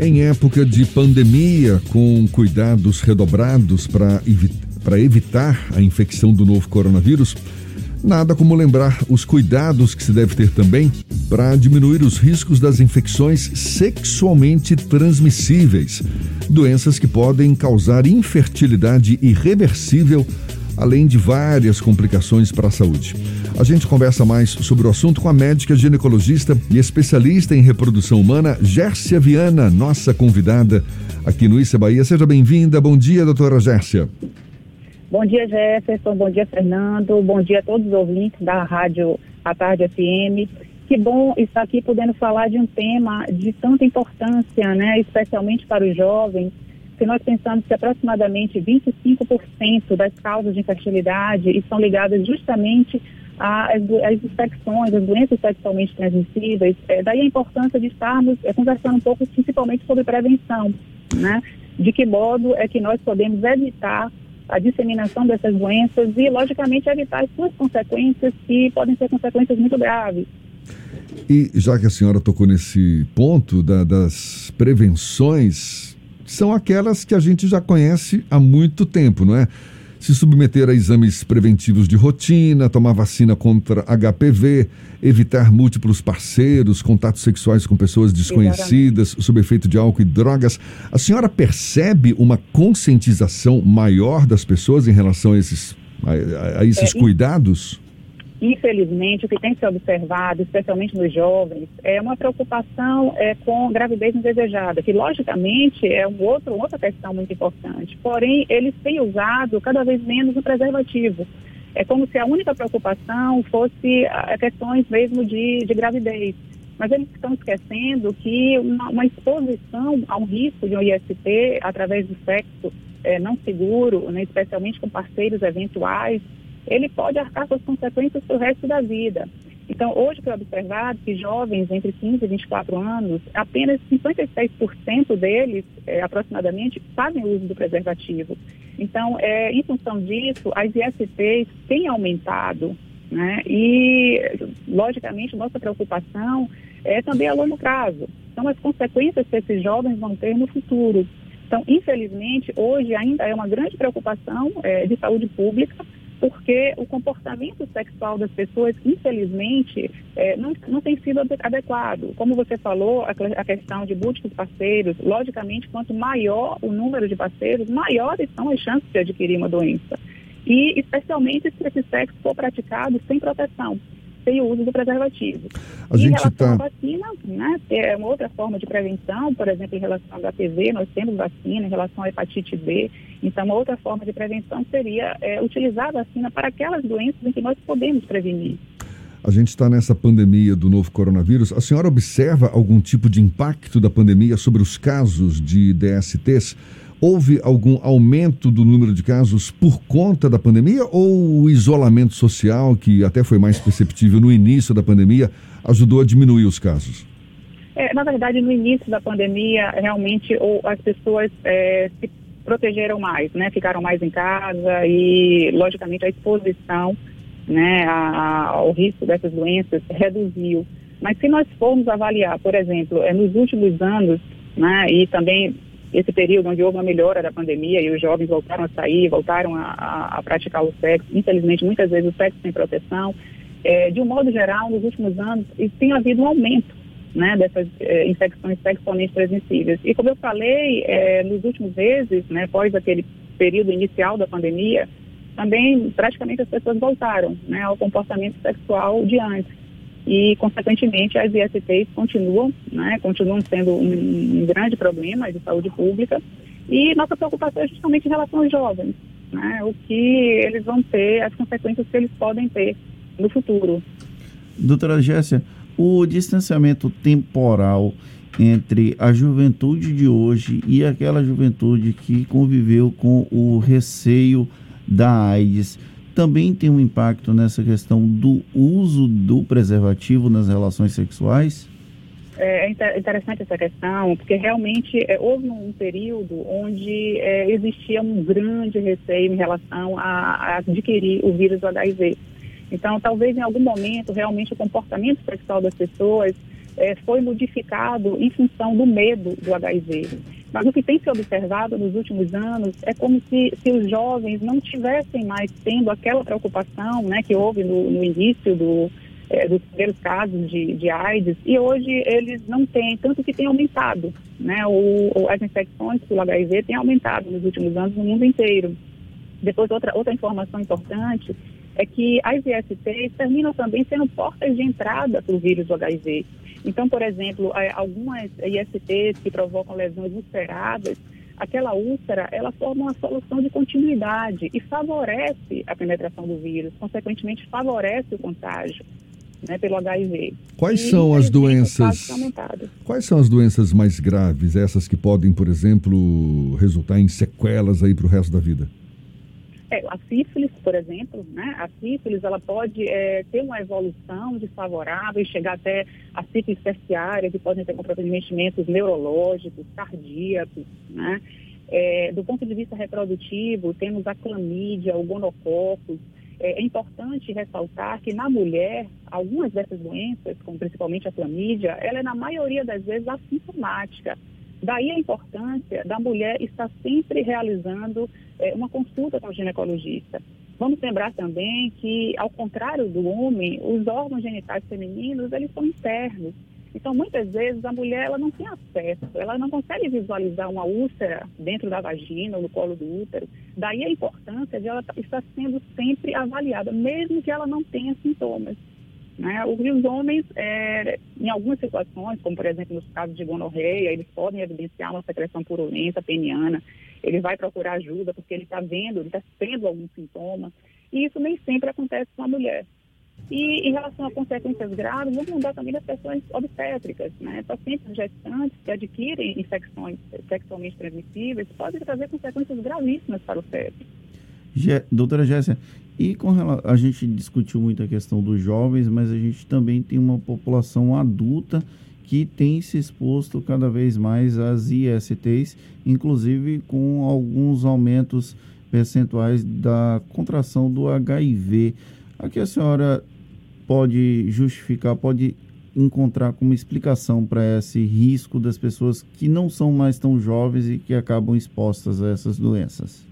Em época de pandemia, com cuidados redobrados para evi evitar a infecção do novo coronavírus, nada como lembrar os cuidados que se deve ter também para diminuir os riscos das infecções sexualmente transmissíveis, doenças que podem causar infertilidade irreversível, além de várias complicações para a saúde. A gente conversa mais sobre o assunto com a médica ginecologista e especialista em reprodução humana, Gércia Viana, nossa convidada aqui no Issa Bahia. Seja bem-vinda. Bom dia, doutora Gércia. Bom dia, Jefferson. Bom dia, Fernando. Bom dia a todos os ouvintes da Rádio A Tarde FM. Que bom estar aqui podendo falar de um tema de tanta importância, né, especialmente para os jovens. Se nós pensamos que aproximadamente 25% das causas de infertilidade estão ligadas justamente as, as infecções, as doenças sexualmente transmissíveis. É, daí a importância de estarmos é, conversando um pouco principalmente sobre prevenção, né? De que modo é que nós podemos evitar a disseminação dessas doenças e, logicamente, evitar as suas consequências, que podem ser consequências muito graves. E já que a senhora tocou nesse ponto da, das prevenções, são aquelas que a gente já conhece há muito tempo, não é? se submeter a exames preventivos de rotina, tomar vacina contra HPV, evitar múltiplos parceiros, contatos sexuais com pessoas desconhecidas, Exatamente. sob efeito de álcool e drogas. A senhora percebe uma conscientização maior das pessoas em relação a esses, a, a esses é, cuidados? Infelizmente, o que tem se observado, especialmente nos jovens, é uma preocupação é, com gravidez indesejada, que logicamente é um outro, outra questão muito importante. Porém, eles têm usado cada vez menos o preservativo. É como se a única preocupação fosse a questões mesmo de, de gravidez. Mas eles estão esquecendo que uma, uma exposição a um risco de um IST através do sexo é, não seguro, né, especialmente com parceiros eventuais, ele pode arcar com as consequências para o resto da vida. Então, hoje foi observado que jovens entre 15 e 24 anos, apenas 56% deles, é, aproximadamente, fazem uso do preservativo. Então, é, em função disso, as ISTs têm aumentado, né? E, logicamente, nossa preocupação é também a longo prazo. São as consequências que esses jovens vão ter no futuro. Então, infelizmente, hoje ainda é uma grande preocupação é, de saúde pública, porque o comportamento sexual das pessoas, infelizmente, é, não, não tem sido adequado. Como você falou, a, a, questão de múltiplos parceiros, logicamente, quanto maior o número de parceiros, maiores são as chances de adquirir uma doença. E, especialmente, se esse sexo for praticado sem proteção sem o uso do preservativo. A em relação tá... à vacina, né, é uma outra forma de prevenção, por exemplo, em relação ao HPV, nós temos vacina, em relação à hepatite B, então uma outra forma de prevenção seria é, utilizar a vacina para aquelas doenças em que nós podemos prevenir. A gente está nessa pandemia do novo coronavírus. A senhora observa algum tipo de impacto da pandemia sobre os casos de DSTs? Houve algum aumento do número de casos por conta da pandemia ou o isolamento social, que até foi mais perceptível no início da pandemia, ajudou a diminuir os casos? É, na verdade, no início da pandemia, realmente ou, as pessoas é, se protegeram mais, né? Ficaram mais em casa e, logicamente, a exposição né, a, ao risco dessas doenças reduziu. Mas se nós formos avaliar, por exemplo, é, nos últimos anos, né, e também esse período onde houve uma melhora da pandemia e os jovens voltaram a sair, voltaram a, a, a praticar o sexo, infelizmente muitas vezes o sexo sem proteção, é, de um modo geral, nos últimos anos, tem havido um aumento né, dessas é, infecções sexualmente transmissíveis. E como eu falei, é, nos últimos meses, né, após aquele período inicial da pandemia, também praticamente as pessoas voltaram né, ao comportamento sexual de antes e, consequentemente, as ISTs continuam, né, continuam sendo um, um, grande problema de saúde pública e nossa preocupação é justamente em relação aos jovens, né, o que eles vão ter, as consequências que eles podem ter no futuro. Doutora Jéssica, o distanciamento temporal entre a juventude de hoje e aquela juventude que conviveu com o receio da AIDS também tem um impacto nessa questão do uso do preservativo nas relações sexuais? É, é interessante essa questão, porque realmente é, houve um período onde é, existia um grande receio em relação a, a, adquirir o vírus do HIV. Então, talvez em algum momento, realmente, o comportamento sexual das pessoas é, foi modificado em função do medo do HIV. Mas o que tem se observado nos últimos anos é como se, se os jovens não tivessem mais tendo aquela preocupação né, que houve no, no início do, é, dos primeiros casos de, de AIDS, e hoje eles não têm, tanto que tem aumentado. Né, o, as infecções pelo HIV têm aumentado nos últimos anos no mundo inteiro. Depois, outra, outra informação importante é que as ISTs terminam também sendo portas de entrada para o vírus do HIV. Então, por exemplo, é, algumas ISTs que provocam lesões ulceradas, aquela úlcera, ela forma uma solução de continuidade e favorece a penetração do vírus, consequentemente favorece o contágio. Né, pelo HIV. Quais e, são as doenças? Quais são as doenças mais graves, essas que podem, por exemplo, resultar em sequelas aí para o resto da vida? É, a sífilis, por exemplo, né? A sífilis, ela pode é, ter uma evolução desfavorável e chegar até a sífilis terciária, que podem ter comprometimentos neurológicos, cardíacos, né? É, do ponto de vista reprodutivo, temos a clamídia, o gonococos. É, é importante ressaltar que na mulher, algumas dessas doenças, como principalmente a clamídia, ela é na maioria das vezes assintomática. Daí a importância da mulher estar sempre realizando é, uma consulta com o ginecologista. Vamos lembrar também que, ao contrário do homem, os órgãos genitais femininos, eles são internos. Então, muitas vezes, a mulher ela não tem acesso, ela não consegue visualizar uma úlcera dentro da vagina ou no colo do útero. Daí a importância de ela estar sendo sempre avaliada, mesmo que ela não tenha sintomas. Né? Os homens, é, em algumas situações, como por exemplo nos casos de gonorreia, eles podem evidenciar uma secreção purulenta peniana, ele vai procurar ajuda porque ele está vendo, ele está tendo algum sintoma, e isso nem sempre acontece com a mulher. E em relação a consequências graves, vamos lembrar também das questões obstétricas, né? Pacientes gestantes que adquirem infecções sexualmente transmissíveis podem trazer consequências gravíssimas para o feto. Doutora Jéssica, e com a gente discutiu muito a questão dos jovens, mas a gente também tem uma população adulta que tem se exposto cada vez mais às ISTs, inclusive com alguns aumentos percentuais da contração do HIV. Aqui a senhora pode justificar, pode encontrar como explicação para esse risco das pessoas que não são mais tão jovens e que acabam expostas a essas doenças?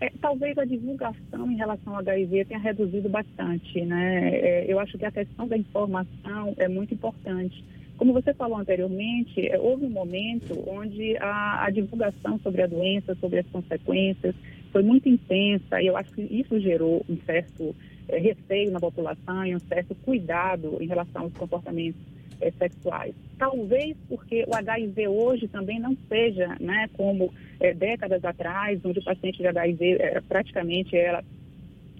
É, talvez a divulgação em relação ao HIV tenha reduzido bastante, né? É, eu acho que a questão da informação é muito importante. Como você falou anteriormente, é, houve um momento onde a, a, divulgação sobre a doença, sobre as consequências, foi muito intensa e eu acho que isso gerou um certo é, receio na população e um certo cuidado em relação aos comportamentos é, sexuais. Talvez porque o HIV hoje também não seja, né, como é, décadas atrás, onde o paciente de HIV é, praticamente era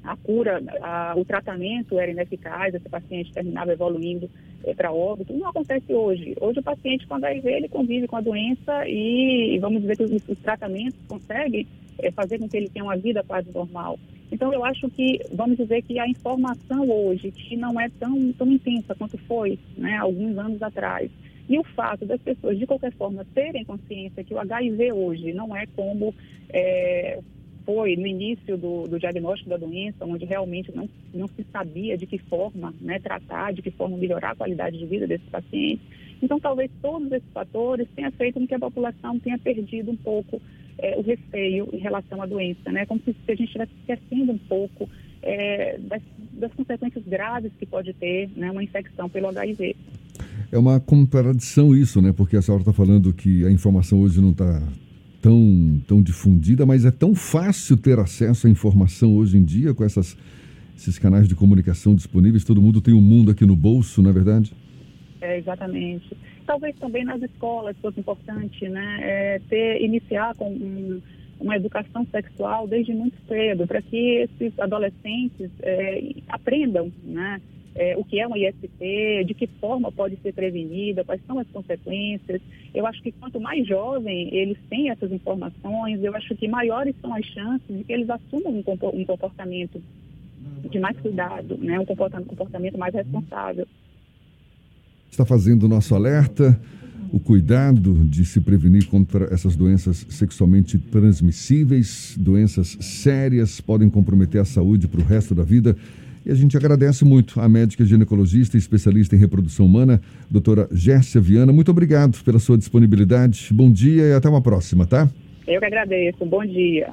a cura, a, o tratamento era ineficaz, esse paciente terminava evoluindo é, para óbito. Não acontece hoje. Hoje o paciente com HIV ele convive com a doença e vamos dizer que os, os tratamentos conseguem é, fazer com que ele tenha uma vida quase normal. Então, eu acho que, vamos dizer que a informação hoje, que não é tão, tão intensa quanto foi né, alguns anos atrás, e o fato das pessoas, de qualquer forma, terem consciência que o HIV hoje não é como é, foi no início do, do, diagnóstico da doença, onde realmente não, não se sabia de que forma né, tratar, de que forma melhorar a qualidade de vida desses pacientes. Então, talvez todos esses fatores tenham feito com que a população tenha perdido um pouco é, o receio em relação à doença, né? Como se, a gente estivesse esquecendo um pouco é, das, das, consequências graves que pode ter né, uma infecção pelo HIV. É uma contradição isso, né? Porque a senhora está falando que a informação hoje não está tão, tão difundida, mas é tão fácil ter acesso à informação hoje em dia com essas, esses canais de comunicação disponíveis. Todo mundo tem um mundo aqui no bolso, não é verdade? É, exatamente. Talvez também nas escolas fosse importante, né, é, ter, iniciar com um, uma educação sexual desde muito cedo, para que esses adolescentes é, aprendam, né, é, o que é uma IST, de que forma pode ser prevenida, quais são as consequências. Eu acho que quanto mais jovem eles têm essas informações, eu acho que maiores são as chances de que eles assumam um comportamento de mais cuidado, né, um comportamento mais responsável está fazendo o nosso alerta, o cuidado de se prevenir contra essas doenças sexualmente transmissíveis, doenças sérias, podem comprometer a saúde para o resto da vida. E a gente agradece muito a médica ginecologista e especialista em reprodução humana, doutora Gércia Viana. Muito obrigado pela sua disponibilidade. Bom dia e até uma próxima, tá? Eu que agradeço. Bom dia.